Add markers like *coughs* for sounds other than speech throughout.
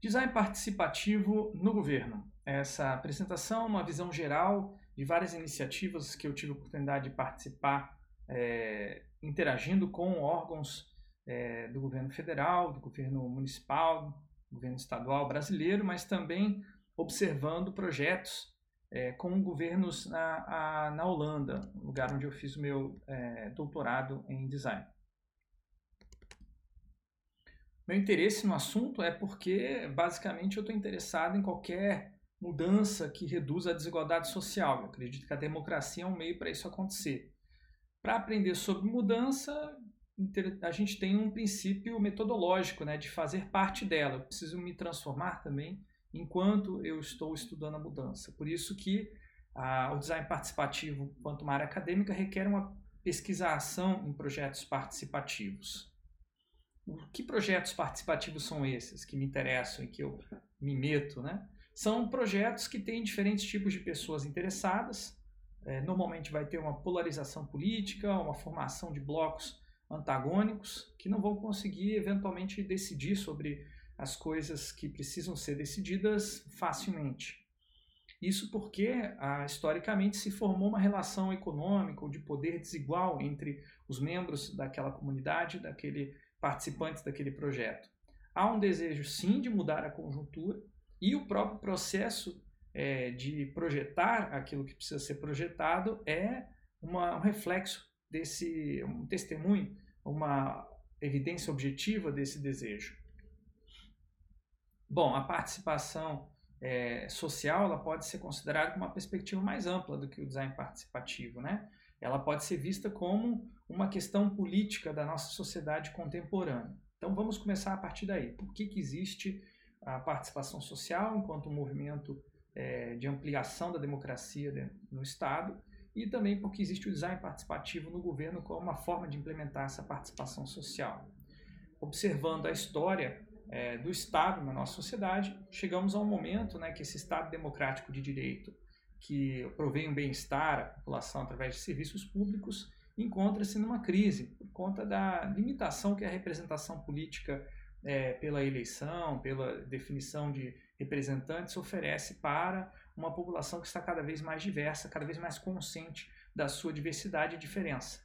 Design participativo no governo. Essa apresentação é uma visão geral de várias iniciativas que eu tive a oportunidade de participar, é, interagindo com órgãos é, do governo federal, do governo municipal, do governo estadual brasileiro, mas também observando projetos é, com governos na, a, na Holanda, lugar onde eu fiz o meu doutorado em design. Meu interesse no assunto é porque, basicamente, eu estou interessado em qualquer mudança que reduza a desigualdade social. Eu acredito que a democracia é um meio para isso acontecer. Para aprender sobre mudança, a gente tem um princípio metodológico né, de fazer parte dela. Eu preciso me transformar também enquanto eu estou estudando a mudança. Por isso que o design participativo, quanto uma área acadêmica, requer uma pesquisa-ação em projetos participativos que projetos participativos são esses que me interessam e que eu me meto, né? São projetos que têm diferentes tipos de pessoas interessadas. É, normalmente vai ter uma polarização política, uma formação de blocos antagônicos que não vão conseguir eventualmente decidir sobre as coisas que precisam ser decididas facilmente. Isso porque, ah, historicamente, se formou uma relação econômica ou de poder desigual entre os membros daquela comunidade, daquele participantes daquele projeto. Há um desejo, sim, de mudar a conjuntura e o próprio processo é, de projetar aquilo que precisa ser projetado é uma, um reflexo desse, um testemunho, uma evidência objetiva desse desejo. Bom, a participação é, social ela pode ser considerada com uma perspectiva mais ampla do que o design participativo, né? Ela pode ser vista como uma questão política da nossa sociedade contemporânea. Então vamos começar a partir daí. Por que, que existe a participação social enquanto um movimento é, de ampliação da democracia no Estado e também porque existe o design participativo no governo como uma forma de implementar essa participação social. Observando a história é, do Estado na nossa sociedade, chegamos a um momento né, que esse Estado democrático de direito que provém um bem-estar à população através de serviços públicos, encontra-se numa crise por conta da limitação que a representação política é, pela eleição, pela definição de representantes oferece para uma população que está cada vez mais diversa, cada vez mais consciente da sua diversidade e diferença.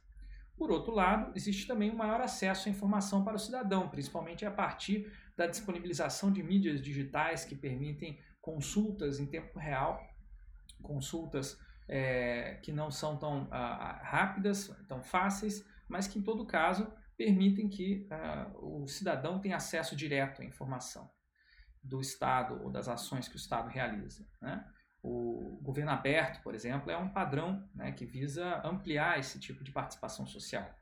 Por outro lado, existe também um maior acesso à informação para o cidadão, principalmente a partir da disponibilização de mídias digitais que permitem consultas em tempo real consultas é, que não são tão ah, rápidas, tão fáceis, mas que em todo caso permitem que ah, o cidadão tenha acesso direto à informação do Estado ou das ações que o Estado realiza. Né? O governo aberto, por exemplo, é um padrão né, que visa ampliar esse tipo de participação social.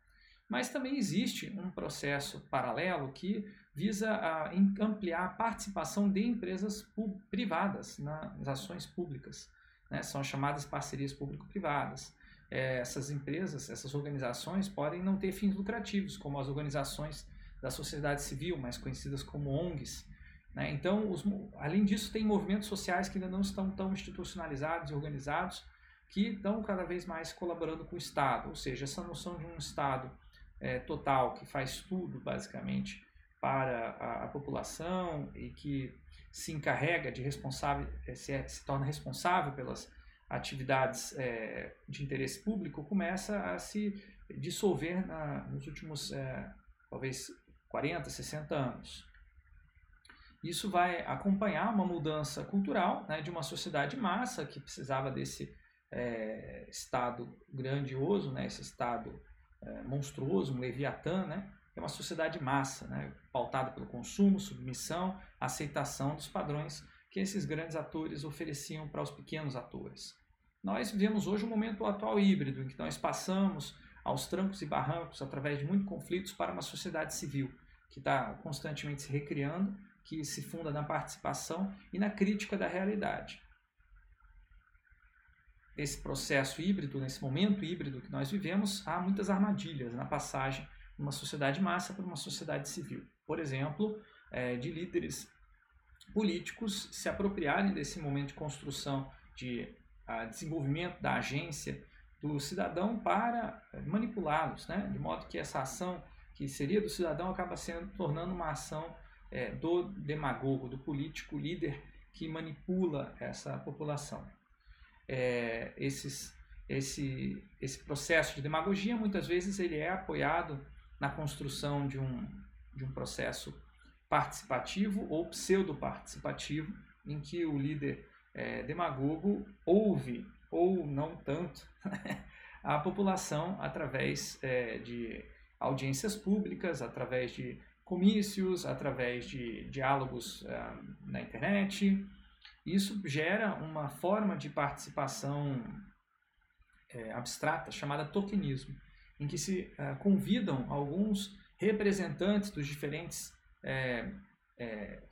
Mas também existe um processo paralelo que visa ampliar a participação de empresas privadas nas ações públicas né, são as chamadas parcerias público-privadas. É, essas empresas, essas organizações podem não ter fins lucrativos, como as organizações da sociedade civil, mais conhecidas como ONGs. Né? Então, os, além disso, tem movimentos sociais que ainda não estão tão institucionalizados e organizados, que estão cada vez mais colaborando com o Estado, ou seja, essa noção de um Estado é, total que faz tudo, basicamente, para a, a população e que se encarrega de responsável, eh, se, é, se torna responsável pelas atividades é, de interesse público, começa a se dissolver na, nos últimos, é, talvez, 40, 60 anos. Isso vai acompanhar uma mudança cultural né, de uma sociedade massa que precisava desse é, Estado grandioso, né, esse Estado monstruoso, um Leviatã, né, é uma sociedade massa, né, pautada pelo consumo, submissão, aceitação dos padrões que esses grandes atores ofereciam para os pequenos atores. Nós vivemos hoje um momento atual híbrido, em que nós passamos aos trancos e barrancos, através de muitos conflitos, para uma sociedade civil, que está constantemente se recriando, que se funda na participação e na crítica da realidade. Esse processo híbrido, nesse momento híbrido que nós vivemos, há muitas armadilhas na passagem uma sociedade massa para uma sociedade civil. Por exemplo, é, de líderes políticos se apropriarem desse momento de construção, de a, desenvolvimento da agência do cidadão para é, manipulá-los, né? de modo que essa ação que seria do cidadão acaba sendo tornando uma ação é, do demagogo, do político líder que manipula essa população. É, esses, esse, esse processo de demagogia, muitas vezes, ele é apoiado na construção de um, de um processo participativo ou pseudo-participativo, em que o líder é, demagogo ouve, ou não tanto, *laughs* a população através é, de audiências públicas, através de comícios, através de diálogos é, na internet. Isso gera uma forma de participação é, abstrata chamada tokenismo, em que se é, convidam alguns representantes dos diferentes é, é,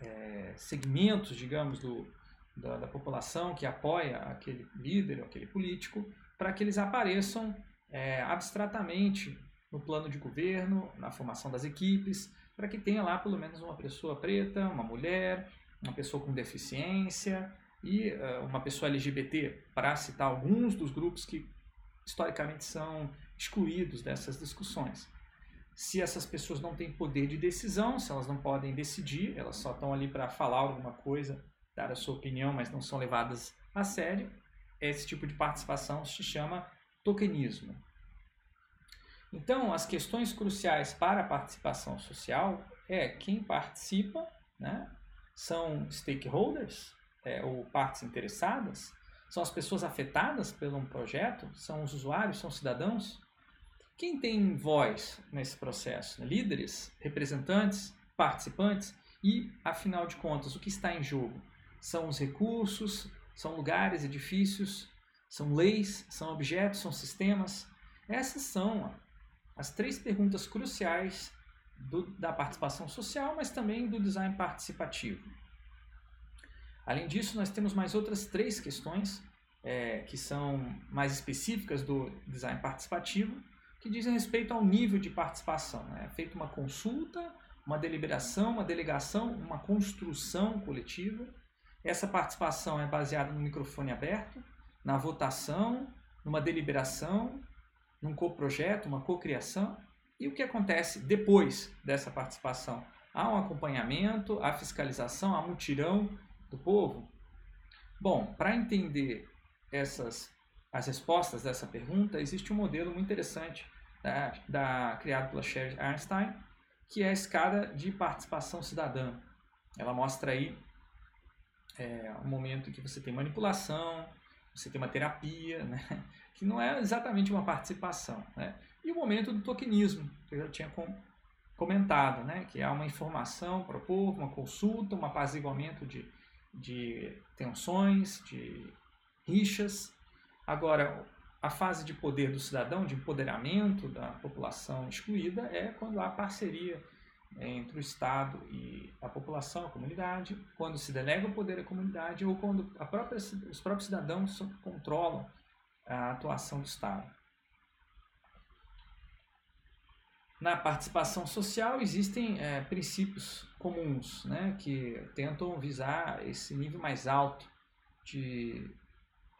é, segmentos, digamos, do, da, da, população que apoia aquele líder, aquele político, para que eles apareçam é, abstratamente no plano de governo, na formação das equipes, para que tenha lá pelo menos uma pessoa preta, uma mulher, uma pessoa com deficiência e uh, uma pessoa LGBT, para citar alguns dos grupos que historicamente são excluídos dessas discussões. Se essas pessoas não têm poder de decisão, se elas não podem decidir, elas só estão ali para falar alguma coisa, dar a sua opinião, mas não são levadas a sério, esse tipo de participação se chama tokenismo. Então, as questões cruciais para a participação social é quem participa, né? são stakeholders, é, ou partes interessadas, são as pessoas afetadas pelo um projeto, são os usuários, são cidadãos, quem tem voz nesse processo? Líderes, representantes, participantes e, afinal de contas, o que está em jogo? São os recursos, são lugares, edifícios, são leis, são objetos, são sistemas? Essas são as três perguntas cruciais do, da participação social, mas também do design participativo. Além disso, nós temos mais outras três questões é, que são mais específicas do design participativo, que dizem respeito ao nível de participação. Né? É feita uma consulta, uma deliberação, uma delegação, uma construção coletiva. Essa participação é baseada no microfone aberto, na votação, numa deliberação, num coprojeto, uma cocriação. E o que acontece depois dessa participação? Há um acompanhamento, há fiscalização, há mutirão do povo? Bom, para entender essas as respostas dessa pergunta, existe um modelo muito interessante da, da, criado pela Sherry Einstein, que é a escada de participação cidadã. Ela mostra aí é, um momento que você tem manipulação, você tem uma terapia, né? *laughs* que não é exatamente uma participação. Né? E o momento do tokenismo, que eu já tinha com, comentado, né? que é uma informação povo, uma consulta, um apaziguamento de, de tensões, de rixas, Agora, a fase de poder do cidadão, de empoderamento da população excluída, é quando há parceria entre o Estado e a população, a comunidade, quando se delega o poder à comunidade ou quando própria, os próprios cidadãos controlam a atuação do Estado. Na participação social existem é, princípios comuns né, que tentam visar esse nível mais alto de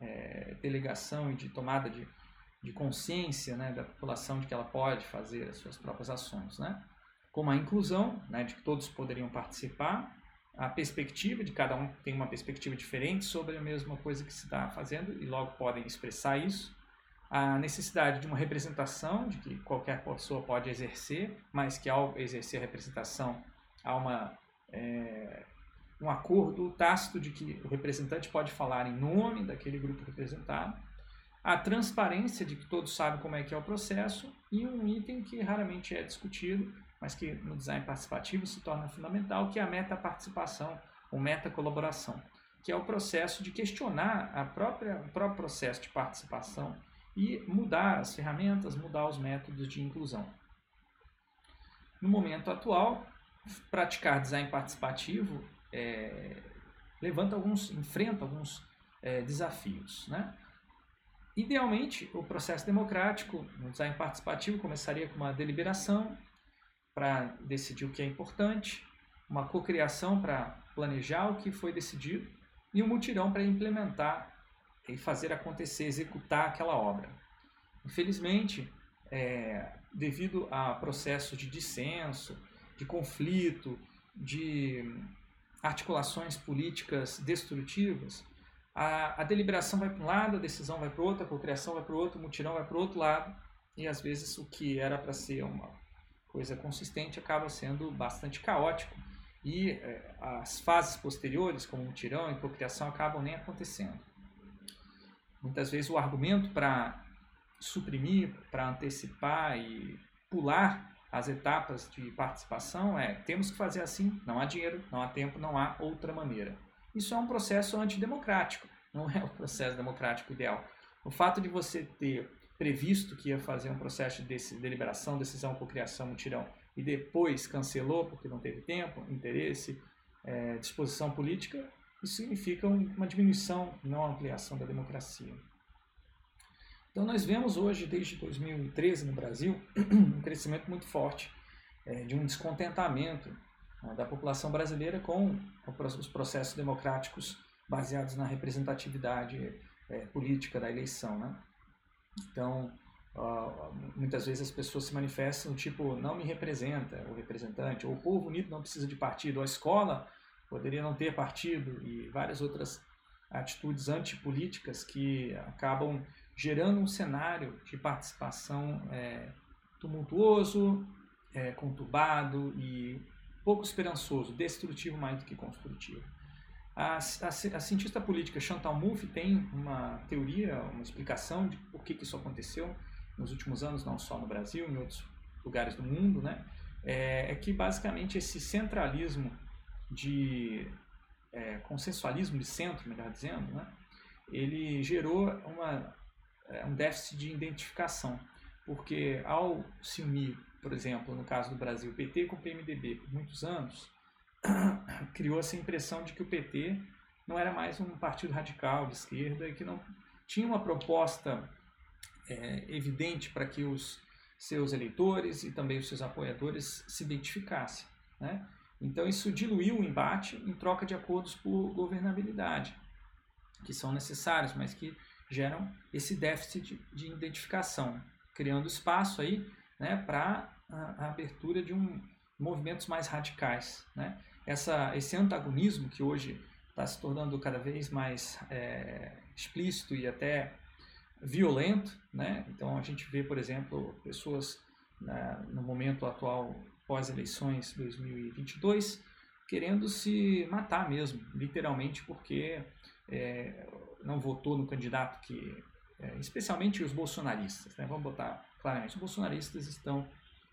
é, delegação e de tomada de, de consciência né, da população de que ela pode fazer as suas próprias ações. Né? Como a inclusão, né, de que todos poderiam participar, a perspectiva de cada um tem uma perspectiva diferente sobre a mesma coisa que se está fazendo e logo podem expressar isso. A necessidade de uma representação, de que qualquer pessoa pode exercer, mas que ao exercer a representação há uma é, um acordo tácito de que o representante pode falar em nome daquele grupo representado, a transparência de que todos sabem como é que é o processo e um item que raramente é discutido, mas que no design participativo se torna fundamental, que é a meta-participação ou meta-colaboração, que é o processo de questionar a própria, o próprio processo de participação e mudar as ferramentas, mudar os métodos de inclusão. No momento atual, praticar design participativo é, levanta alguns, enfrenta alguns é, desafios. Né? Idealmente, o processo democrático no design participativo começaria com uma deliberação para decidir o que é importante, uma cocriação para planejar o que foi decidido e um mutirão para implementar e fazer acontecer, executar aquela obra. Infelizmente, é, devido a processo de dissenso, de conflito, de articulações políticas destrutivas, a, a deliberação vai para um lado, a decisão vai para o outro, a cocriação vai para o outro, o mutirão vai para o outro lado, e às vezes o que era para ser uma coisa consistente acaba sendo bastante caótico e é, as fases posteriores, como mutirão e cocriação, acabam nem acontecendo. Muitas vezes o argumento para suprimir, para antecipar e pular as etapas de participação é temos que fazer assim, não há dinheiro, não há tempo, não há outra maneira. Isso é um processo antidemocrático, não é *laughs* o processo democrático ideal. O fato de você ter previsto que ia fazer um processo de deliberação, decisão, cocriação, mutirão, e depois cancelou porque não teve tempo, interesse, é, disposição política, isso significa uma diminuição, não ampliação da democracia. Então nós vemos hoje, desde 2013 no Brasil, *clears throat* um crescimento muito forte é, de um descontentamento né, da população brasileira com os processos democráticos baseados na representatividade é, política da eleição. Né? Então, uh, muitas vezes as pessoas se manifestam tipo, não me representa o representante, ou o povo unido não precisa de partido, ou a escola poderia não ter partido, e várias outras atitudes antipolíticas que acabam gerando um cenário de participação é, tumultuoso, é, conturbado e pouco esperançoso, destrutivo mais do que construtivo. A, a, a cientista política Chantal Mouffe tem uma teoria, uma explicação de por que, que isso aconteceu nos últimos anos, não só no Brasil, em outros lugares do mundo, né? É, é que basicamente esse centralismo de é, consensualismo de centro, melhor dizendo, né? ele gerou uma é, um déficit de identificação, porque ao se unir, por exemplo, no caso do Brasil, PT com o PMDB por muitos anos, *coughs* criou essa impressão de que o PT não era mais um partido radical de esquerda e que não tinha uma proposta é, evidente para que os seus eleitores e também os seus apoiadores se identificassem. Né? Então isso diluiu o embate em troca de acordos por governabilidade, que são necessários, mas que geram esse déficit de identificação, criando espaço aí né, para a, a, abertura de um, movimentos mais radicais. Né? Essa, esse antagonismo que hoje está se tornando cada vez mais é, explícito e até violento, né? então a gente vê, por exemplo, pessoas né, no momento atual pós-eleições 2022 querendo se matar mesmo, literalmente porque é, não votou no candidato que, é, especialmente os bolsonaristas, né? vamos botar claramente, os bolsonaristas estão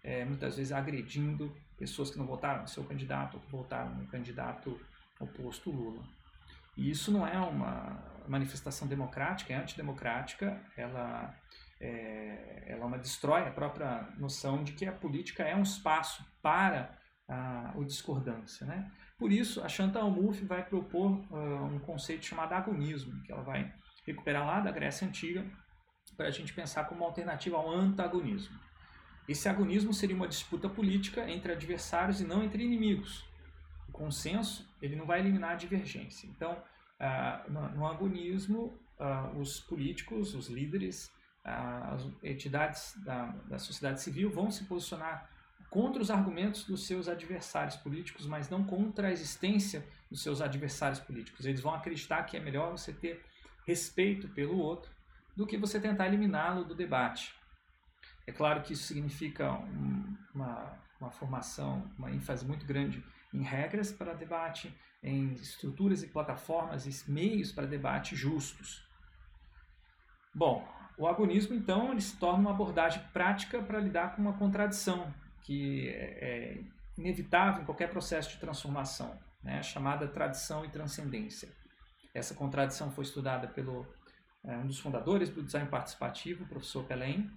é, muitas vezes agredindo pessoas que não votaram no seu candidato ou que votaram no candidato oposto Lula. E isso não é uma manifestação democrática, é antidemocrática, ela, é, ela uma, destrói a própria noção de que a política é um espaço para a, discordância. Né? Por isso, a Chantal Mouffe vai propor uh, um conceito chamado agonismo, que ela vai recuperar lá da Grécia Antiga para a gente pensar como uma alternativa ao antagonismo. Esse agonismo seria uma disputa política entre adversários e não entre inimigos. O consenso ele não vai eliminar a divergência. Então, uh, no, no, agonismo, uh, os políticos, os líderes, as entidades da, da sociedade civil vão se posicionar contra os argumentos dos seus adversários políticos, mas não contra a existência dos seus adversários políticos. Eles vão acreditar que é melhor você ter respeito pelo outro do que você tentar eliminá-lo do debate. É claro que isso significa um, uma, uma formação, uma ênfase muito grande em regras para debate, em estruturas e plataformas e meios para debate justos. Bom, o agonismo, então, ele se torna uma abordagem prática para lidar com uma contradição, que é, é inevitável em qualquer processo de transformação, né, chamada tradição e transcendência. Essa contradição foi estudada pelo é, um dos fundadores do design participativo, o professor Pelém,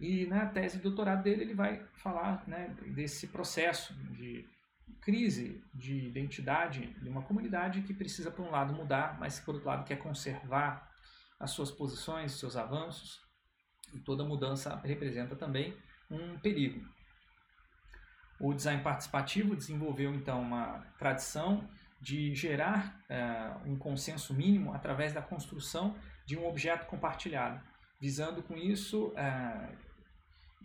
e na tese de doutorado dele ele vai falar né, desse processo de crise de identidade de uma comunidade que precisa, por um lado, mudar, mas por outro lado, quer conservar as suas posições, seus avanços, e toda mudança representa também um perigo. O design participativo desenvolveu então uma tradição de gerar uh, um consenso mínimo através da construção de um objeto compartilhado, visando com isso uh,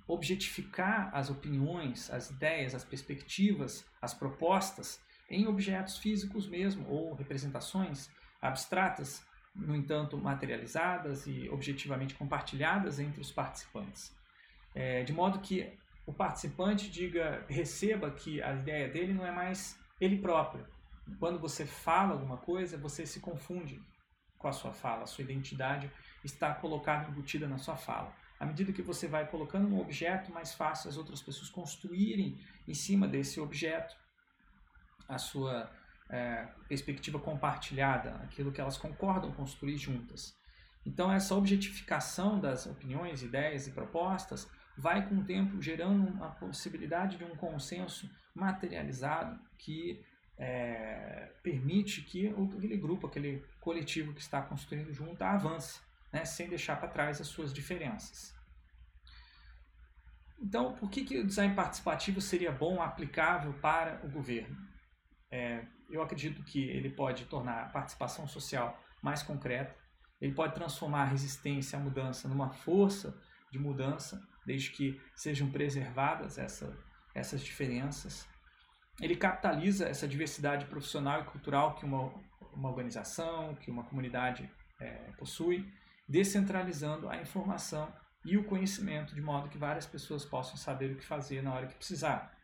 objetificar as opiniões, as ideias, as perspectivas, as propostas em objetos físicos mesmo, ou representações abstratas, no entanto materializadas e objetivamente compartilhadas entre os participantes. É, de modo que o participante diga, receba que a ideia dele não é mais ele próprio. Quando você fala alguma coisa, você se confunde com a sua fala, a sua identidade está colocada, embutida na sua fala. À medida que você vai colocando um objeto, mais fácil as outras pessoas construírem em cima desse objeto a sua é, perspectiva compartilhada, aquilo que elas concordam construir juntas. Então, essa objetificação das opiniões, ideias e propostas vai, com o tempo, gerando uma possibilidade de um consenso materializado que é, permite que aquele grupo, aquele coletivo que está construindo junto avance, né, sem deixar para trás as suas diferenças. Então, por que, que o design participativo seria bom, aplicável para o governo? É, eu acredito que ele pode tornar a participação social mais concreta, ele pode transformar a resistência à mudança numa força de mudança, desde que sejam preservadas essa, essas diferenças. Ele capitaliza essa diversidade profissional e cultural que uma, uma organização, que uma comunidade é, possui, descentralizando a informação e o conhecimento, de modo que várias pessoas possam saber o que fazer na hora que precisar.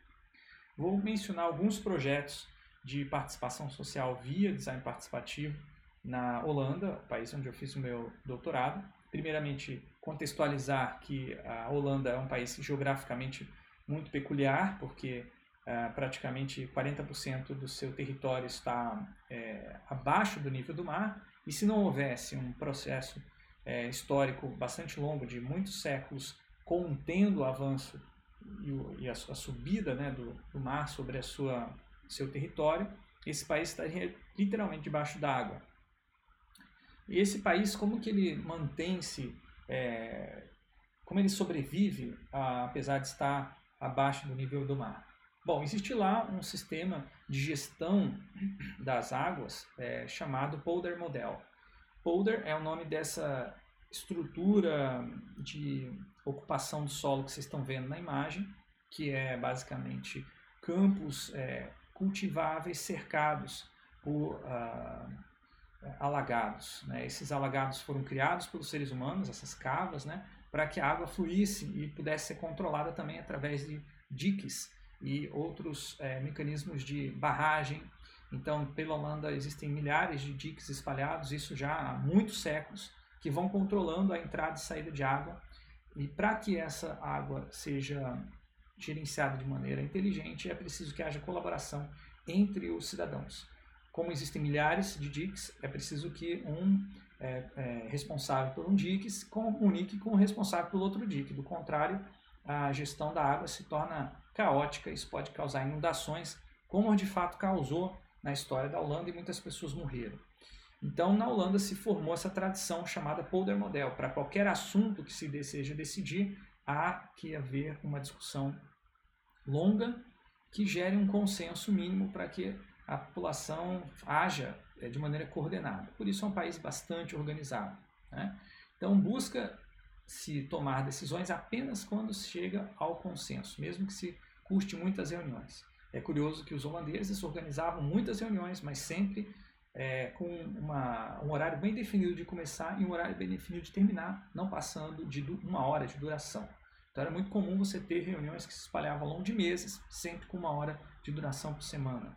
Vou mencionar alguns projetos de participação social via design participativo na Holanda, país onde eu fiz o meu doutorado. Primeiramente, contextualizar que a Holanda é um país geograficamente muito peculiar, porque é, praticamente 40% do seu território está é, abaixo do nível do mar, e se não houvesse um processo é, histórico bastante longo, de muitos séculos, contendo o avanço e, o, e a, a, subida né, do, do, mar sobre a sua seu território, esse país estaria literalmente debaixo d'água. E esse país, como que ele mantém-se, é, como ele sobrevive, a, apesar de estar abaixo do nível do mar? Bom, existe lá um sistema de gestão das águas é, chamado Polder Model. Polder é o nome dessa estrutura de ocupação do solo que vocês estão vendo na imagem, que é basicamente campos é, cultiváveis cercados por uh, alagados. Né? Esses alagados foram criados pelos seres humanos, essas cavas, né? para que a água fluísse e pudesse ser controlada também através de diques e outros é, mecanismos de barragem. Então, pela Holanda existem milhares de diques espalhados, isso já há muitos séculos, que vão controlando a entrada e saída de água. E para que essa água seja gerenciada de maneira inteligente, é preciso que haja colaboração entre os cidadãos. Como existem milhares de DICs, é preciso que um é, é, responsável por um DIC comunique com o responsável pelo outro DIC. Do contrário, a gestão da água se torna caótica, isso pode causar inundações, como de fato causou na história da Holanda e muitas pessoas morreram. Então, na Holanda se formou essa tradição chamada Polder Model. Para qualquer assunto que se deseja decidir, há que haver uma discussão longa que gere um consenso mínimo para que a população haja é, de maneira coordenada. Por isso é um país bastante organizado. Né? Então busca se tomar decisões apenas quando chega ao consenso, mesmo que se custe muitas reuniões. É curioso que os holandeses organizavam muitas reuniões, mas sempre é, com uma, um horário bem definido de começar e um horário bem definido de terminar, não passando de uma hora de duração. Então era muito comum você ter reuniões que se espalhavam ao longo de meses, sempre com uma hora de duração por semana.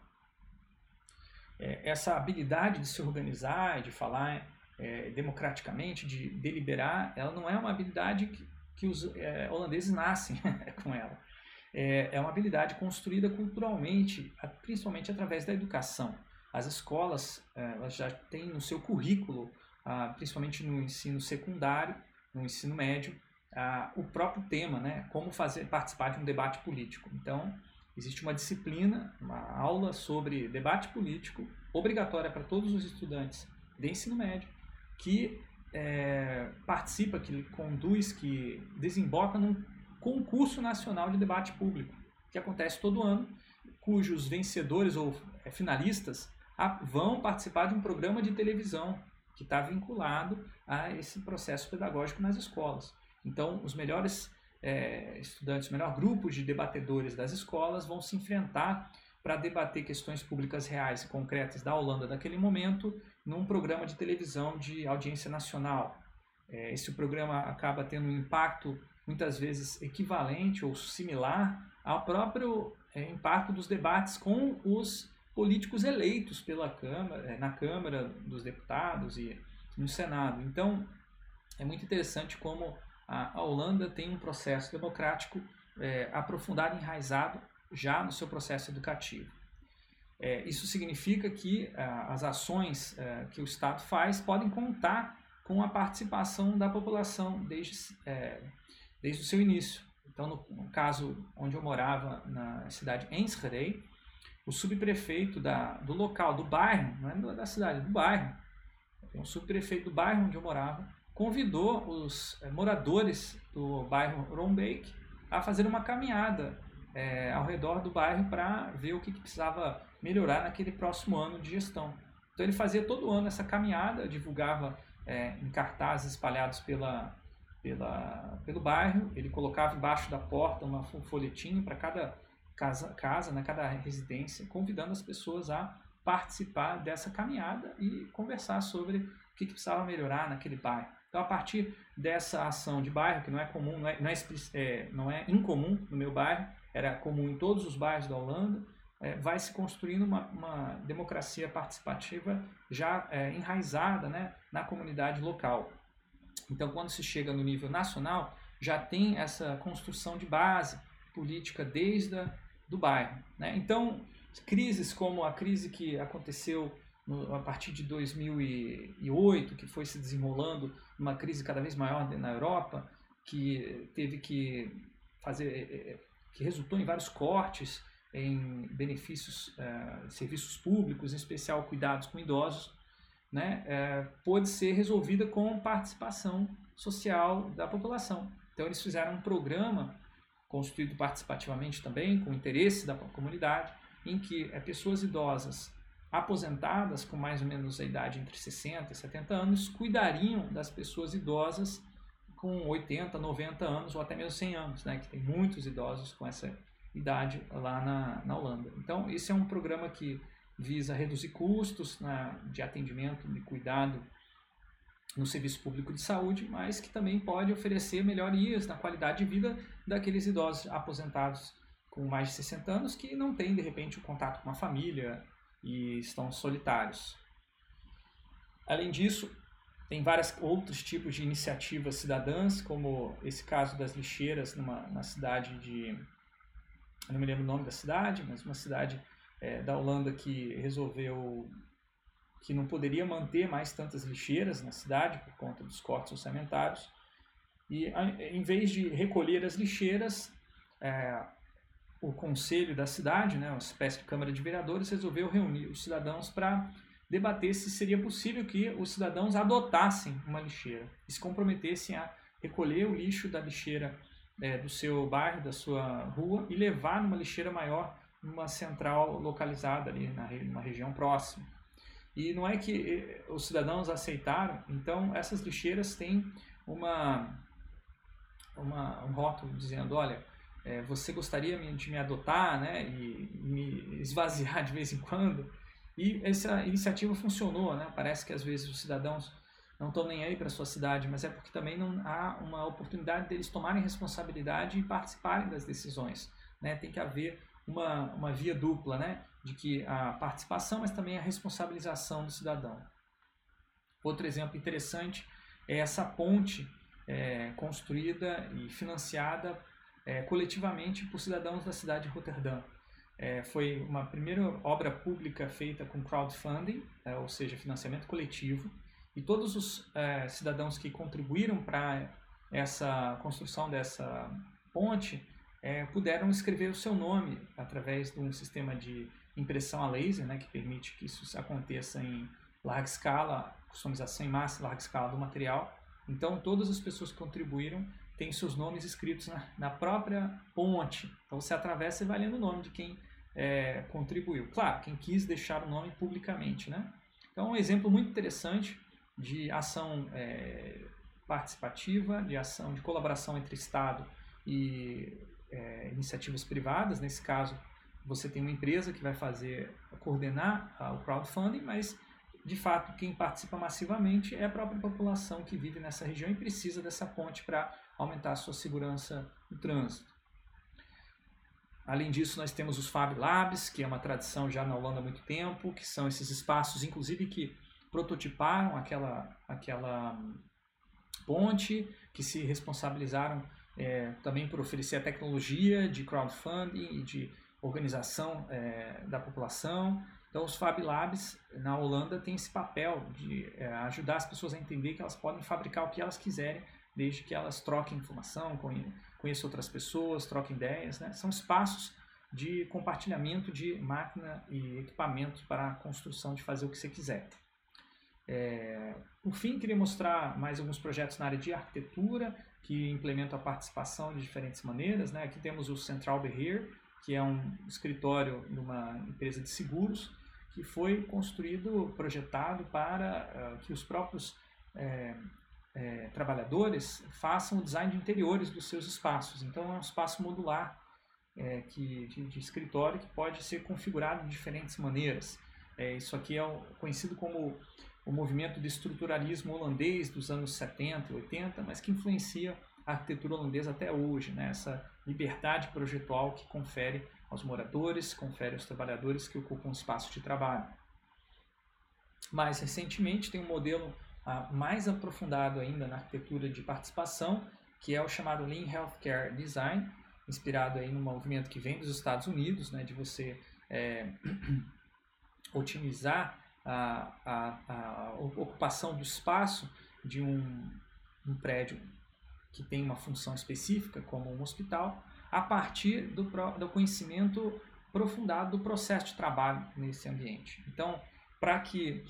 É, essa habilidade de se organizar, de falar é, democraticamente, de deliberar, ela não é uma habilidade que, que os é, holandeses nascem *laughs* com ela. É, é uma habilidade construída culturalmente, principalmente através da educação. As escolas é, elas já têm no seu currículo, ah, principalmente no ensino secundário, no ensino médio, ah, o próprio tema, né? Como fazer participar de um debate político. Então, existe uma disciplina, uma aula sobre debate político obrigatória para todos os estudantes de ensino médio que é, participa, que conduz, que desemboca num concurso nacional de debate público que acontece todo ano, cujos vencedores ou é, finalistas vão participar de um programa de televisão que está vinculado a esse processo pedagógico nas escolas. Então, os melhores é, estudantes, o menor grupo de debatedores das escolas vão se enfrentar para debater questões públicas reais e concretas da Holanda daquele momento num programa de televisão de audiência nacional. É, esse programa acaba tendo um impacto muitas vezes equivalente ou similar ao próprio é, impacto dos debates com os políticos eleitos pela Câmara, é, na Câmara dos Deputados e no Senado. Então, é muito interessante como a, a Holanda tem um processo democrático é, aprofundado enraizado já no seu processo educativo. É, isso significa que ah, as ações é, que o Estado faz podem contar com a participação da população desde, é, desde o seu início. Então, no, no, caso onde eu morava, na cidade Enschede, o subprefeito da, do local, do bairro, não é da cidade, do bairro, o subprefeito do bairro onde eu morava, convidou os é, moradores do bairro Rombeek a fazer uma caminhada é, ao redor do bairro para ver o que, que, precisava melhorar naquele próximo ano de gestão. Então ele fazia todo ano essa caminhada, divulgava é, em cartazes espalhados pela, pela, pelo bairro, ele colocava embaixo da porta uma folhetinho para cada casa, casa né, cada residência, convidando as pessoas a participar dessa caminhada e conversar sobre o que, que precisava melhorar naquele bairro. Então, a partir dessa ação de bairro, que não é comum, não é, não é, é, não é incomum no meu bairro, era comum em todos os bairros da Holanda, é, vai se construindo uma, uma democracia participativa já é, enraizada né, na comunidade local. Então, quando se chega no nível nacional, já tem essa construção de base política desde a, do bairro. Né? Então, crises como a crise que aconteceu a partir de 2008, que foi se desenrolando uma crise cada vez maior na Europa, que teve que fazer, é, é, que resultou em vários cortes em benefícios, uh, serviços públicos, em especial cuidados com idosos, né, uh, pôde ser resolvida com participação social da população. Então eles fizeram um programa construído participativamente também, com interesse da comunidade, em que uh, pessoas idosas aposentadas com mais ou menos a idade entre 60 e 70 anos cuidariam das pessoas idosas com 80, 90 anos ou até mesmo 100 anos, né, que tem muitos idosos com essa idade lá na, na Holanda. Então, esse é um programa que visa reduzir custos na, de atendimento e cuidado no serviço público de saúde, mas que também pode oferecer melhorias na qualidade de vida daqueles idosos aposentados com mais de 60 anos que não têm, de repente, o contato com a família e estão solitários. Além disso, tem vários outros tipos de iniciativas cidadãs, como esse caso das lixeiras numa, na cidade de eu não me lembro o nome da cidade, mas uma cidade é, da Holanda que resolveu que não poderia manter mais tantas lixeiras na cidade por conta dos cortes orçamentários. E em vez de recolher as lixeiras, é, o conselho da cidade, né, uma espécie de Câmara de Vereadores, resolveu reunir os cidadãos para debater se seria possível que os cidadãos adotassem uma lixeira e se comprometessem a recolher o lixo da lixeira é, do seu bairro, da sua rua e levar numa lixeira maior numa central localizada ali na numa região próxima. E não é que os cidadãos aceitaram, então essas lixeiras têm uma, uma um rótulo dizendo, olha, é, você gostaria de me adotar né, e me esvaziar de vez em quando? E essa iniciativa funcionou, né? Parece que às vezes os cidadãos não estão nem aí para sua cidade, mas é porque também não há uma oportunidade deles tomarem responsabilidade e participarem das decisões. Né? Tem que haver uma, uma via dupla, né? de que a participação, mas também a responsabilização do cidadão. Outro exemplo interessante é essa ponte é, construída e financiada é, coletivamente por cidadãos da cidade de Roterdã. É, foi uma primeira obra pública feita com crowdfunding, é, ou seja, financiamento coletivo, e todos os é, cidadãos que contribuíram para essa construção dessa ponte é, puderam escrever o seu nome através de um sistema de impressão a laser, né, que permite que isso aconteça em larga escala, customização em massa, larga escala do material. Então, todas as pessoas que contribuíram têm seus nomes escritos na, na própria ponte. Então, você atravessa e vai lendo o nome de quem é, contribuiu. Claro, quem quis deixar o nome publicamente. Né? Então, um exemplo muito interessante de ação é, participativa, de ação de colaboração entre Estado e é, iniciativas privadas. Nesse caso, você tem uma empresa que vai fazer, coordenar o crowdfunding, mas de fato quem participa massivamente é a própria população que vive nessa região e precisa dessa ponte para aumentar a sua segurança no trânsito. Além disso, nós temos os Fab Labs, que é uma tradição já na Holanda há muito tempo, que são esses espaços, inclusive, que prototiparam aquela, aquela ponte, que se responsabilizaram é, também por oferecer a tecnologia de crowdfunding e de organização é, da população. Então, os Fab Labs na Holanda têm esse papel de é, ajudar as pessoas a entender que elas podem fabricar o que elas quiserem, desde que elas troquem informação, conheçam outras pessoas, troquem ideias. Né? São espaços de compartilhamento de máquina e equipamentos para a construção de fazer o que você quiser. É, por fim, queria mostrar mais alguns projetos na área de arquitetura que implementam a participação de diferentes maneiras. Né? Aqui temos o Central Behavior, que é um escritório de uma empresa de seguros que foi construído, projetado para uh, que os próprios é, é, trabalhadores façam o design de interiores dos seus espaços. Então é um espaço modular é, que, de, de, escritório que pode ser configurado de diferentes maneiras. É, isso aqui é o, conhecido como o movimento de estruturalismo holandês dos anos 70 e 80, mas que influencia a arquitetura holandesa até hoje, né? essa liberdade projetual que confere aos moradores, confere aos trabalhadores que ocupam espaço de trabalho. Mais recentemente, tem um modelo mais aprofundado ainda na arquitetura de participação, que é o chamado Lean Healthcare Design, inspirado aí no movimento que vem dos Estados Unidos, né, de você é, *clears throat* otimizar a, a, a, ocupação do espaço de um, um prédio que tem uma função específica, como um hospital, a partir do, do conhecimento aprofundado do processo de trabalho nesse ambiente. Então, para que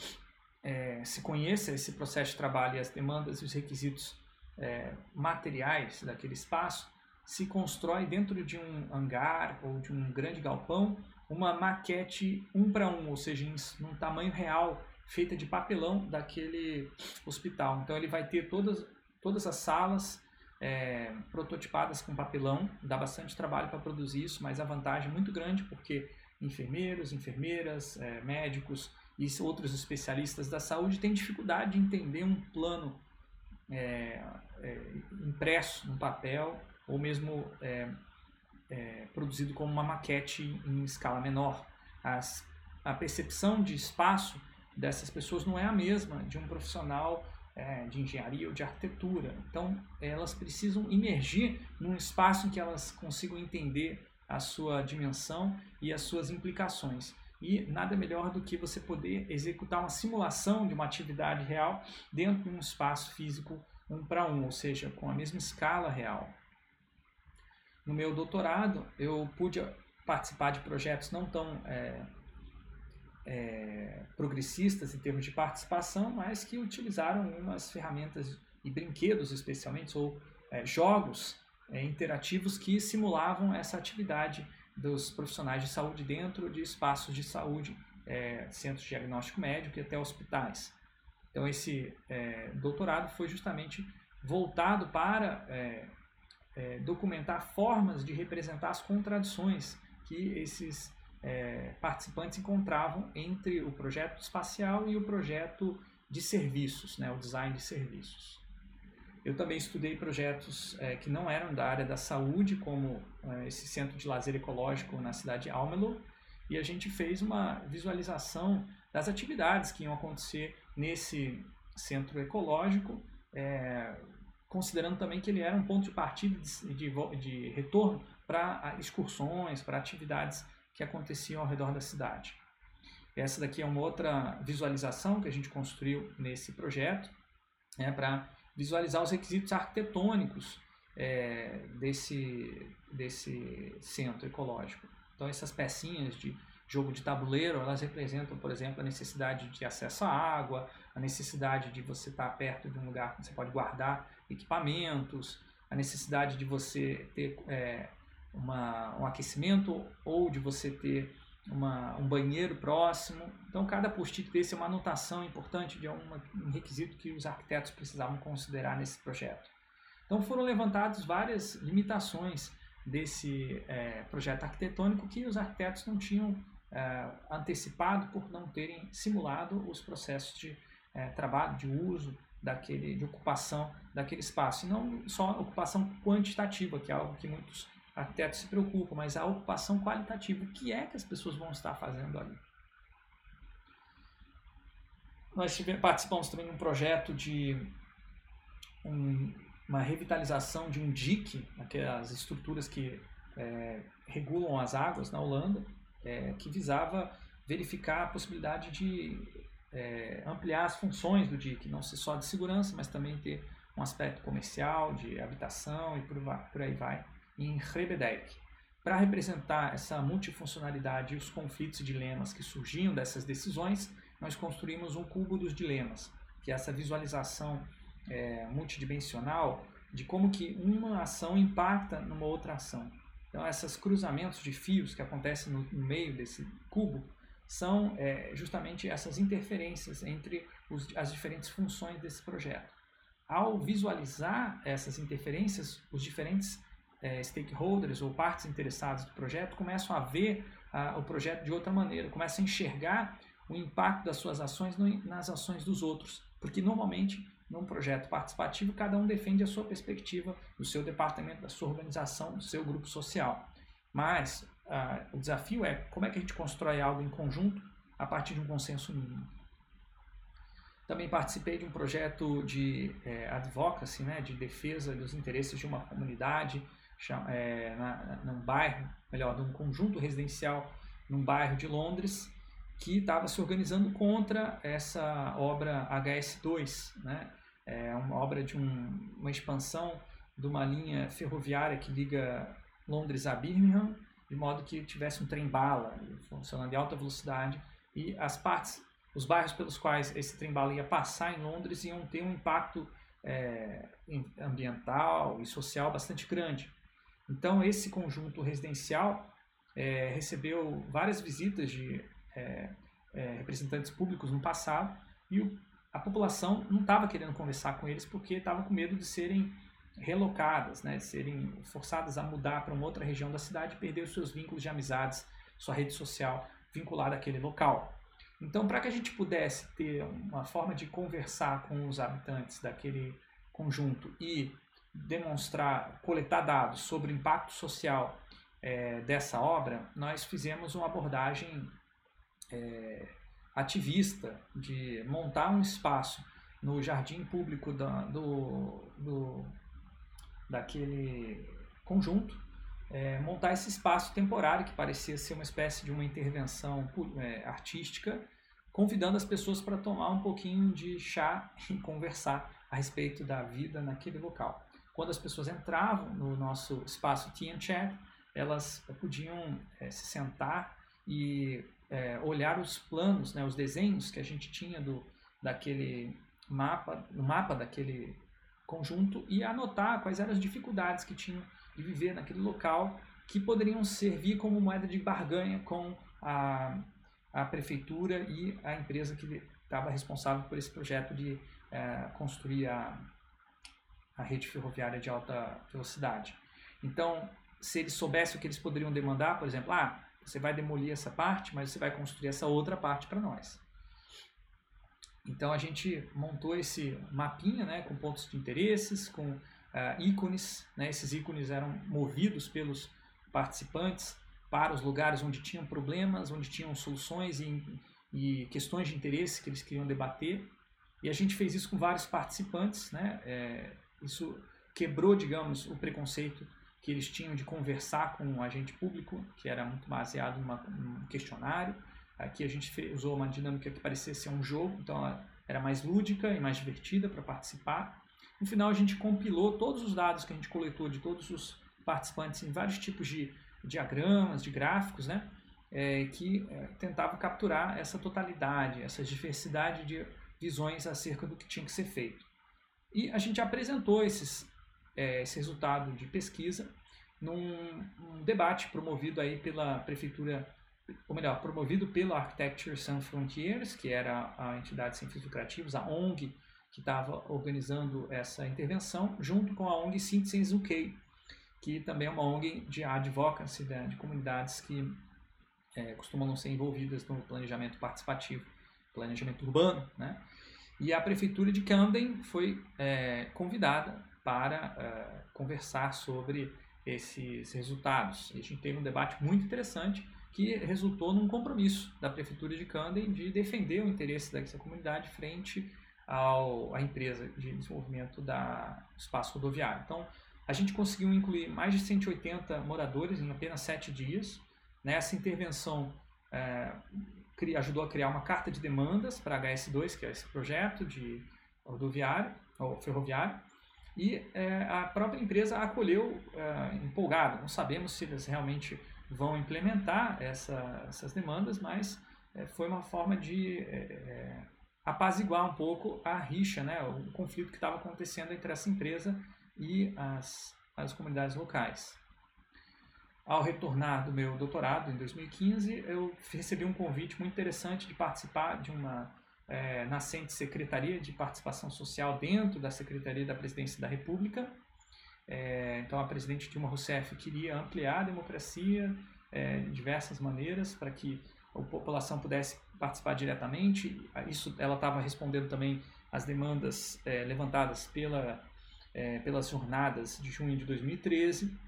é, se conheça esse processo de trabalho e as demandas e os requisitos é, materiais daquele espaço, se constrói dentro de um hangar ou de um grande galpão uma maquete um para um, ou seja, em tamanho real, feita de papelão daquele hospital. Então ele vai ter todas, todas as salas é, prototipadas com papelão, dá bastante trabalho para produzir isso, mas a vantagem é muito grande porque enfermeiros, enfermeiras, é, médicos e outros especialistas da saúde têm dificuldade de entender um plano é, é impresso no papel ou mesmo é, é, produzido como uma maquete em escala menor. As, a percepção de espaço dessas pessoas não é a mesma de um profissional é, de engenharia ou de arquitetura. Então, elas precisam emergir num espaço em que elas consigam entender a sua dimensão e as suas implicações. E nada melhor do que você poder executar uma simulação de uma atividade real dentro de um espaço físico um para um, ou seja, com a mesma escala real. No meu doutorado, eu pude participar de projetos não tão é, é, progressistas em termos de participação, mas que utilizaram umas ferramentas e brinquedos, especialmente, ou é, jogos interativos que simulavam essa atividade dos profissionais de saúde dentro de espaços de saúde, é, centros de diagnóstico médico e até hospitais. Então, esse é, doutorado foi justamente voltado para documentar formas de representar as contradições que esses é, participantes encontravam entre o projeto espacial e o projeto de serviços, né, o design de serviços. Eu também estudei projetos é, que não eram da área da saúde, como é, esse centro de lazer ecológico na cidade de Almelo, e a gente fez uma visualização das atividades que iam acontecer nesse centro ecológico, é, considerando também que ele era um ponto de partida de, de, de retorno para excursões, para atividades que aconteciam ao redor da cidade. Essa daqui é uma outra visualização que a gente construiu nesse projeto, né, para visualizar os requisitos arquitetônicos é, desse, desse centro ecológico. Então essas pecinhas de jogo de tabuleiro, elas representam, por exemplo, a necessidade de acesso à água, a necessidade de você estar perto de um lugar que você pode guardar equipamentos, a necessidade de você ter é, uma, um aquecimento ou de você ter uma, um banheiro próximo. Então, cada post-it desse é uma anotação importante de uma, um requisito que os arquitetos precisavam considerar nesse projeto. Então foram levantadas várias limitações desse é, projeto arquitetônico que os arquitetos não tinham é, antecipado por não terem simulado os processos de é, trabalho, de uso, daquele, de ocupação daquele espaço. E não só ocupação quantitativa, que é algo que muitos arquitetos se preocupam, mas a ocupação qualitativa. O que é que as pessoas vão estar fazendo ali? Nós participamos também de um projeto de um, uma revitalização de um dique, aquelas estruturas que é, regulam as águas na Holanda, é, que visava verificar a possibilidade de é, ampliar as funções do dique, não só de segurança, mas também ter um aspecto comercial, de habitação e por, por aí vai, em Rebedijk. Para representar essa multifuncionalidade e os conflitos e dilemas que surgiam dessas decisões, nós construímos um cubo dos dilemas, que é essa visualização é, multidimensional de como que uma ação impacta numa outra ação. Então, esses cruzamentos de fios que acontecem no, no meio desse cubo são é, justamente essas interferências entre os, as diferentes funções desse projeto. Ao visualizar essas interferências, os diferentes é, stakeholders ou partes interessadas do projeto começam a ver o projeto de outra maneira, começam a enxergar o impacto das suas ações no, nas ações dos outros, porque normalmente num projeto participativo cada um defende a sua perspectiva do seu departamento, da sua organização, do seu grupo social. Mas ah, o desafio é como é que a gente constrói algo em conjunto a partir de um consenso mínimo. Também participei de um projeto de é, advocacy, né, de defesa dos interesses de uma comunidade, é, na, num bairro, melhor, num conjunto residencial num bairro de Londres, que estava se organizando contra essa obra HS2, né? É uma obra de um, uma expansão de uma linha ferroviária que liga Londres a Birmingham, de modo que tivesse um trem-bala funcionando em alta velocidade e as partes, os bairros pelos quais esse trem-bala ia passar em Londres iam ter um impacto é, ambiental e social bastante grande. Então esse conjunto residencial é, recebeu várias visitas de é, é, representantes públicos no passado e o, a população não estava querendo conversar com eles porque estava com medo de serem relocadas, né, de serem forçadas a mudar para uma outra região da cidade e perder os seus vínculos de amizades, sua rede social vinculada àquele local. Então, para que a gente pudesse ter uma forma de conversar com os habitantes daquele conjunto e demonstrar, coletar dados sobre o impacto social é, dessa obra, nós fizemos uma abordagem é, ativista de montar um espaço no jardim público da, do, do, daquele conjunto, é, montar esse espaço temporário que parecia ser uma espécie de uma intervenção é, artística, convidando as pessoas para tomar um pouquinho de chá *laughs* e conversar a respeito da vida naquele local. Quando as pessoas entravam no nosso espaço Tea Chat, elas podiam é, se sentar e é, olhar os planos, né, os desenhos que a gente tinha do, daquele mapa, no mapa daquele conjunto e anotar quais eram as dificuldades que tinham de viver naquele local que poderiam servir como moeda de barganha com a, a prefeitura e a empresa que estava responsável por esse projeto de é, construir a, a rede ferroviária de alta velocidade. Então, se eles soubessem o que eles poderiam demandar, por exemplo, ah, você vai demolir essa parte, mas você vai construir essa outra parte para nós. Então a gente montou esse mapinha né, com pontos de interesses, com uh, ícones. Né, esses ícones eram movidos pelos participantes para os lugares onde tinham problemas, onde tinham soluções e, e questões de interesse que eles queriam debater. E a gente fez isso com vários participantes. Né, é, isso quebrou, digamos, o preconceito que eles tinham de conversar com o agente público, que era muito baseado numa, num questionário. Aqui a gente usou uma dinâmica que parecia ser um jogo, então ela era mais lúdica e mais divertida para participar. No final a gente compilou todos os dados que a gente coletou de todos os participantes em vários tipos de diagramas, de gráficos, né? É, que é, tentavam capturar essa totalidade, essa diversidade de visões acerca do que tinha que ser feito. E a gente apresentou esses, é, esse resultado de pesquisa num um debate promovido aí pela prefeitura, ou melhor, promovido pela Architecture Sans Frontiers, que era a entidade sem fins lucrativos, a ONG que estava organizando essa intervenção, junto com a ONG Citizens UK, que também é uma ONG de advocacy, né, de comunidades que é, costumam não ser envolvidas no planejamento participativo, planejamento urbano. Né? E a Prefeitura de Camden foi é, convidada para é, conversar sobre esses resultados. E a gente teve um debate muito interessante que resultou num compromisso da Prefeitura de Camden de defender o interesse dessa comunidade frente ao, à empresa de desenvolvimento da espaço rodoviário. Então, a gente conseguiu incluir mais de 180 moradores em apenas sete dias. Nessa intervenção, é, ajudou a criar uma carta de demandas para a HS2, que é esse projeto de rodoviário, ou ferroviário, e é, a própria empresa acolheu é, empolgada. Não sabemos se eles realmente vão implementar essa, essas demandas, mas é, foi uma forma de é, é, apaziguar um pouco a rixa, né, o conflito que estava acontecendo entre essa empresa e as, as comunidades locais. Ao retornar do meu doutorado em 2015, eu recebi um convite muito interessante de participar de uma é, nascente Secretaria de Participação Social dentro da Secretaria da Presidência da República. É, então, a presidente Dilma Rousseff queria ampliar a democracia é, de diversas maneiras para que a população pudesse participar diretamente. Isso, ela estava respondendo também às demandas levantadas pela, pelas jornadas de junho de 2013.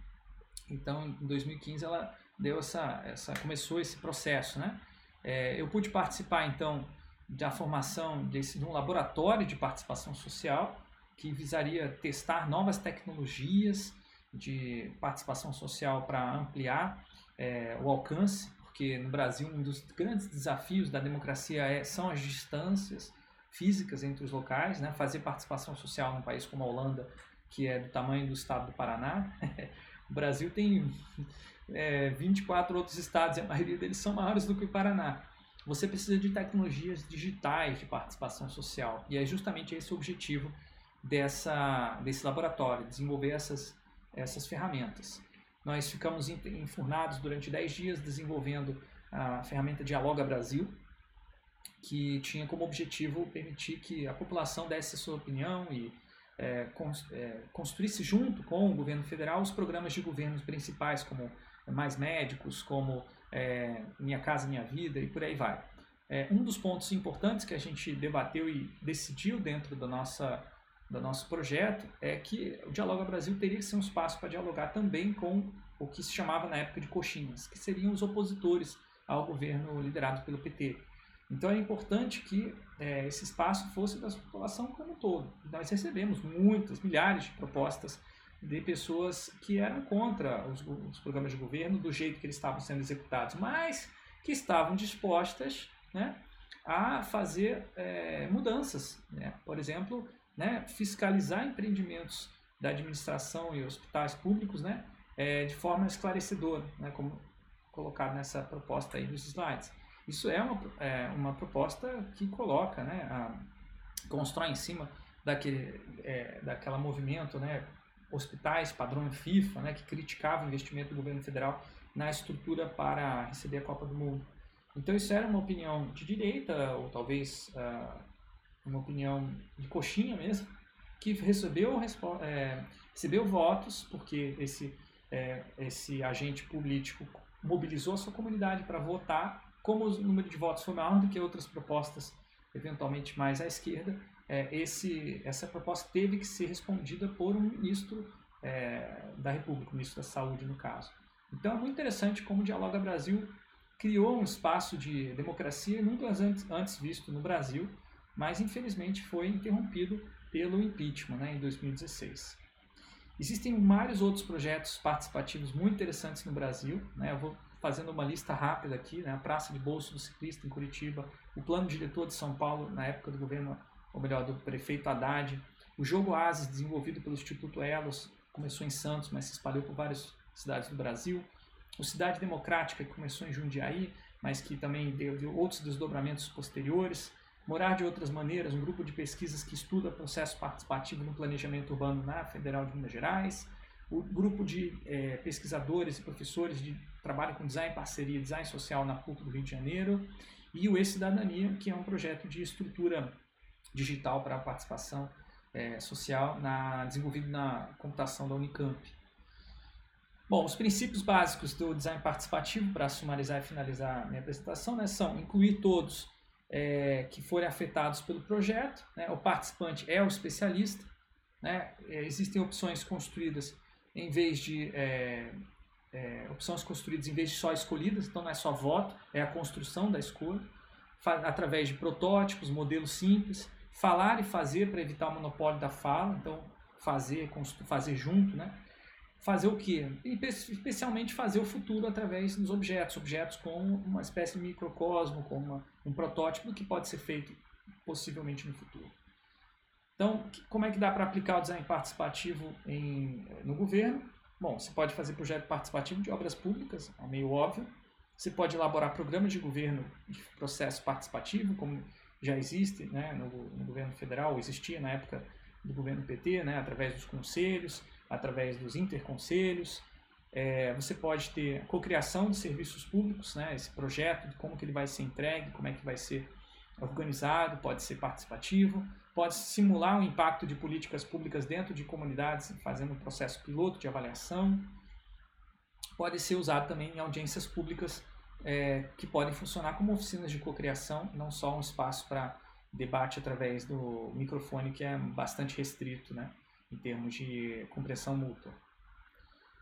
Então, em 2015, ela deu essa, essa começou esse processo, né? É, eu pude participar então da formação desse, de um laboratório de participação social que visaria testar novas tecnologias de participação social para ampliar é, o alcance, porque no Brasil um dos grandes desafios da democracia é, são as distâncias físicas entre os locais, né? fazer participação social num país como a Holanda, que é do tamanho do estado do Paraná. *laughs* o Brasil tem é, 24 outros estados e a maioria deles são maiores do que o Paraná você precisa de tecnologias digitais de participação social. E é justamente esse o objetivo dessa, desse laboratório, desenvolver essas, essas ferramentas. Nós ficamos enfurnados durante 10 dias desenvolvendo a ferramenta Dialoga Brasil, que tinha como objetivo permitir que a população desse a sua opinião e é, é, construísse junto com o governo federal os programas de governos principais, como Mais Médicos, como é, Minha Casa Minha Vida e por aí vai. É, um dos pontos importantes que a gente debateu e decidiu dentro da nossa, do nosso projeto é que o Dialoga Brasil teria que ser um espaço para dialogar também com o que se chamava na época de coxinhas, que seriam os opositores ao governo liderado pelo PT. Então é importante que é, esse espaço fosse da população como um todo. Nós recebemos muitas, milhares de propostas de pessoas que eram contra os, os, programas de governo do jeito que eles estavam sendo executados, mas que estavam dispostas né, a fazer é, mudanças. Né? Por exemplo, né, fiscalizar empreendimentos da administração e hospitais públicos né, é, de forma esclarecedora, né, como colocado nessa proposta aí dos slides. Isso é uma, é, uma proposta que coloca, né, a, constrói em cima daquele, é, daquela movimento né, hospitais padrão FIFA, né, que criticava o investimento do governo federal na estrutura para receber a Copa do Mundo. Então isso era uma opinião de direita, ou talvez uh, uma opinião de coxinha mesmo, que recebeu, é, recebeu votos, porque esse, é, esse agente político mobilizou a sua comunidade para votar, como o número de votos foi maior do que outras propostas, eventualmente mais à esquerda, é, esse, essa proposta teve que ser respondida por um ministro é, da República, o ministro da Saúde, no caso. Então é muito interessante como o Dialoga Brasil criou um espaço de democracia nunca antes, antes visto no Brasil, mas infelizmente foi interrompido pelo impeachment né, em 2016. Existem vários outros projetos participativos muito interessantes no Brasil. Né? Eu vou fazendo uma lista rápida aqui: né? a Praça de Bolso do Ciclista em Curitiba, o Plano Diretor de São Paulo, na época do governo ou melhor, do prefeito Haddad. O jogo Ases, desenvolvido pelo Instituto Elos, começou em Santos, mas se espalhou por várias cidades do Brasil. O Cidade Democrática, que começou em Jundiaí, mas que também deu, deu outros desdobramentos posteriores. Morar de Outras Maneiras, um grupo de pesquisas que estuda processo participativo no planejamento urbano na Federal de Minas Gerais. O grupo de é, pesquisadores e professores de trabalho com design parceria design social na PUC do Rio de Janeiro. E o E-Cidadania, que é um projeto de estrutura digital para a participação é, social na, desenvolvido na computação da Unicamp. Bom, os princípios básicos do design participativo, para sumarizar e finalizar minha apresentação, né, são incluir todos é, que forem afetados pelo projeto, né, o participante é o especialista, né, é, existem opções construídas em vez de é, é, opções construídas em vez de só escolhidas, então não é só voto, é a construção da escolha, através de protótipos, modelos simples, falar e fazer para evitar o monopólio da fala, então fazer, fazer junto, né? Fazer o quê? Especialmente fazer o futuro através dos objetos, objetos como uma espécie de microcosmo, como uma, um protótipo que pode ser feito possivelmente no futuro. Então, como é que dá para aplicar o design participativo em, no governo? Bom, você pode fazer projeto participativo de obras públicas, é meio óbvio. Você pode elaborar programas de governo de processo participativo, como já existe né, no, no governo federal, existia na época do governo PT, né, através dos conselhos, através dos interconselhos. É, você pode ter cocriação de serviços públicos, né, esse projeto de como que ele vai ser entregue, como é que vai ser organizado, pode ser participativo pode simular o impacto de políticas públicas dentro de comunidades, fazendo um processo piloto de avaliação. Pode ser usado também em audiências públicas é, que podem funcionar como oficinas de cocriação, não só um espaço para debate através do microfone, que é bastante restrito né, em termos de compreensão mútua.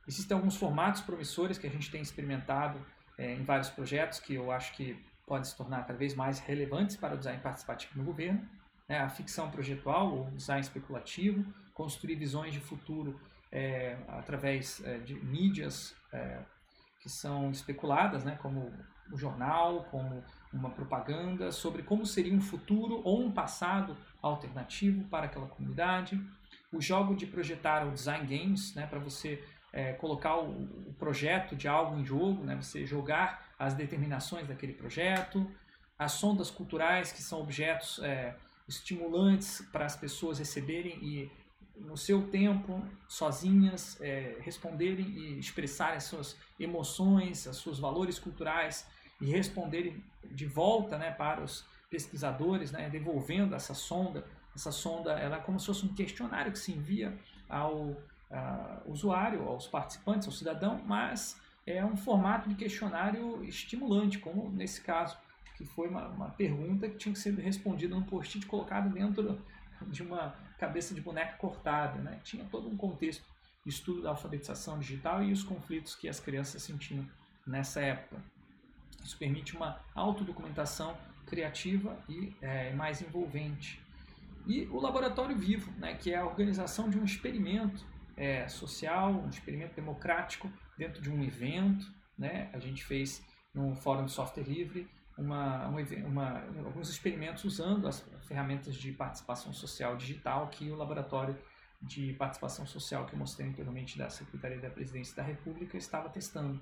Existem alguns formatos promissores que a gente tem experimentado é, em vários projetos que eu acho que podem se tornar cada vez mais relevantes para o design participativo no governo né, a ficção projetual, ou design especulativo, construir visões de futuro é, através é, de mídias é, que são especuladas, né, como o jornal, como uma propaganda, sobre como seria um futuro ou um passado alternativo para aquela comunidade. O jogo de projetar o design games, né, para você é, colocar o, o, projeto de algo em jogo, né, você jogar as determinações daquele projeto. As sondas culturais, que são objetos é, estimulantes para as pessoas receberem e no seu tempo, sozinhas, é, responderem e expressarem as suas emoções, os seus valores culturais e responderem de volta né, para os pesquisadores, né, devolvendo essa sonda. Essa sonda ela é como se fosse um questionário que se envia ao usuário, aos participantes, ao cidadão, mas é um formato de questionário estimulante, como nesse caso que foi uma, uma pergunta que tinha que ser respondida num post-it colocado dentro de uma cabeça de boneco cortada. Né? Tinha todo um contexto de estudo da alfabetização digital e os conflitos que as crianças sentiam nessa época. Isso permite uma autodocumentação criativa e é, mais envolvente. E o laboratório vivo, né, que é a organização de um experimento é, social, um experimento democrático dentro de um evento. Né? A gente fez no Fórum de Software Livre uma, uma, alguns experimentos usando as ferramentas de participação social digital que o laboratório de participação social que eu mostrei anteriormente da Secretaria da Presidência da República estava testando.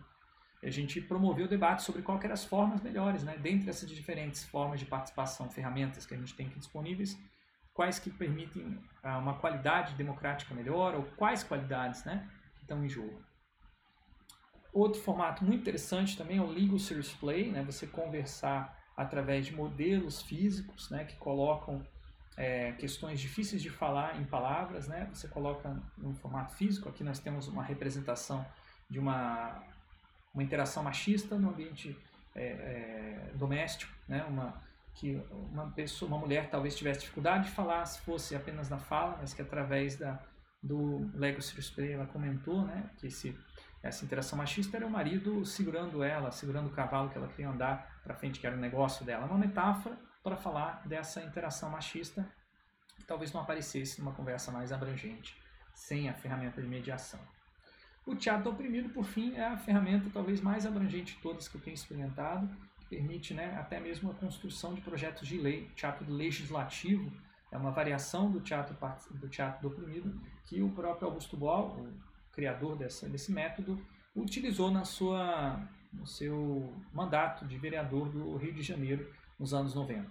A gente promoveu debate sobre quais eram as formas melhores, né? dentre essas diferentes formas de participação, ferramentas que a gente tem aqui disponíveis, quais que permitem ah, uma qualidade democrática melhor ou quais qualidades né, estão em jogo. Outro formato muito interessante também é o Legal Series Play, né? você conversar através de modelos físicos né? que colocam é, questões difíceis de falar em palavras, né? você coloca no formato físico, aqui nós temos uma representação de uma, uma interação machista no ambiente é, é, doméstico, né? uma, que uma pessoa, uma mulher talvez tivesse dificuldade de falar se fosse apenas na fala, mas que através da, do Lego Play ela comentou né? que esse essa interação machista era o marido segurando ela, segurando o cavalo que ela queria andar para frente, que era o negócio dela. Uma metáfora para falar dessa interação machista que talvez não aparecesse numa conversa mais abrangente, sem a ferramenta de mediação. O teatro oprimido, por fim, é a ferramenta talvez mais abrangente de todas que eu tenho experimentado, permite né, até mesmo a construção de projetos de lei. Teatro legislativo é uma variação do teatro do teatro do oprimido que o próprio Augusto Boal, criador dessa, desse método, utilizou na sua, no seu mandato de vereador do Rio de Janeiro nos anos 90.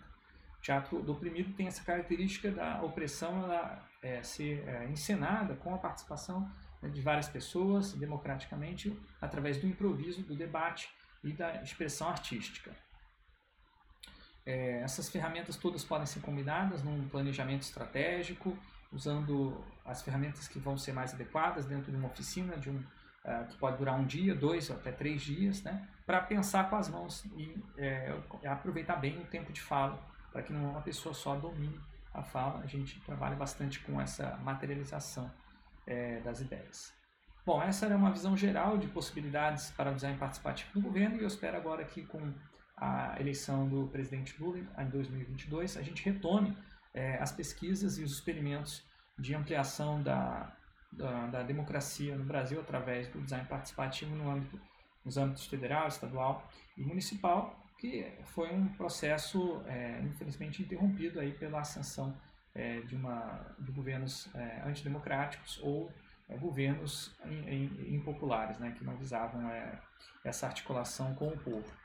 O teatro do oprimido tem essa característica da opressão ela, é, ser é, encenada com a participação né, de várias pessoas, democraticamente, através do improviso, do debate e da expressão artística. É, essas ferramentas todas podem ser combinadas num planejamento estratégico, usando as ferramentas que vão ser mais adequadas dentro de uma oficina, de um, uh, que pode durar um dia, dois ou até três dias, né, para pensar com as mãos e é, aproveitar bem o tempo de fala, para que não uma pessoa só domine a fala. A gente trabalha bastante com essa materialização é, das ideias. Bom, essa era uma visão geral de possibilidades para o design participativo no governo e eu espero agora que com a eleição do presidente Lula em 2022 a gente retome é, as pesquisas e os experimentos de ampliação da, da, da, democracia no Brasil através do design participativo no âmbito, nos âmbitos federal, estadual e municipal, que foi um processo é, infelizmente interrompido aí pela ascensão é, de, uma, de governos é, antidemocráticos ou governos impopulares, né, que não visavam é, essa articulação com o povo.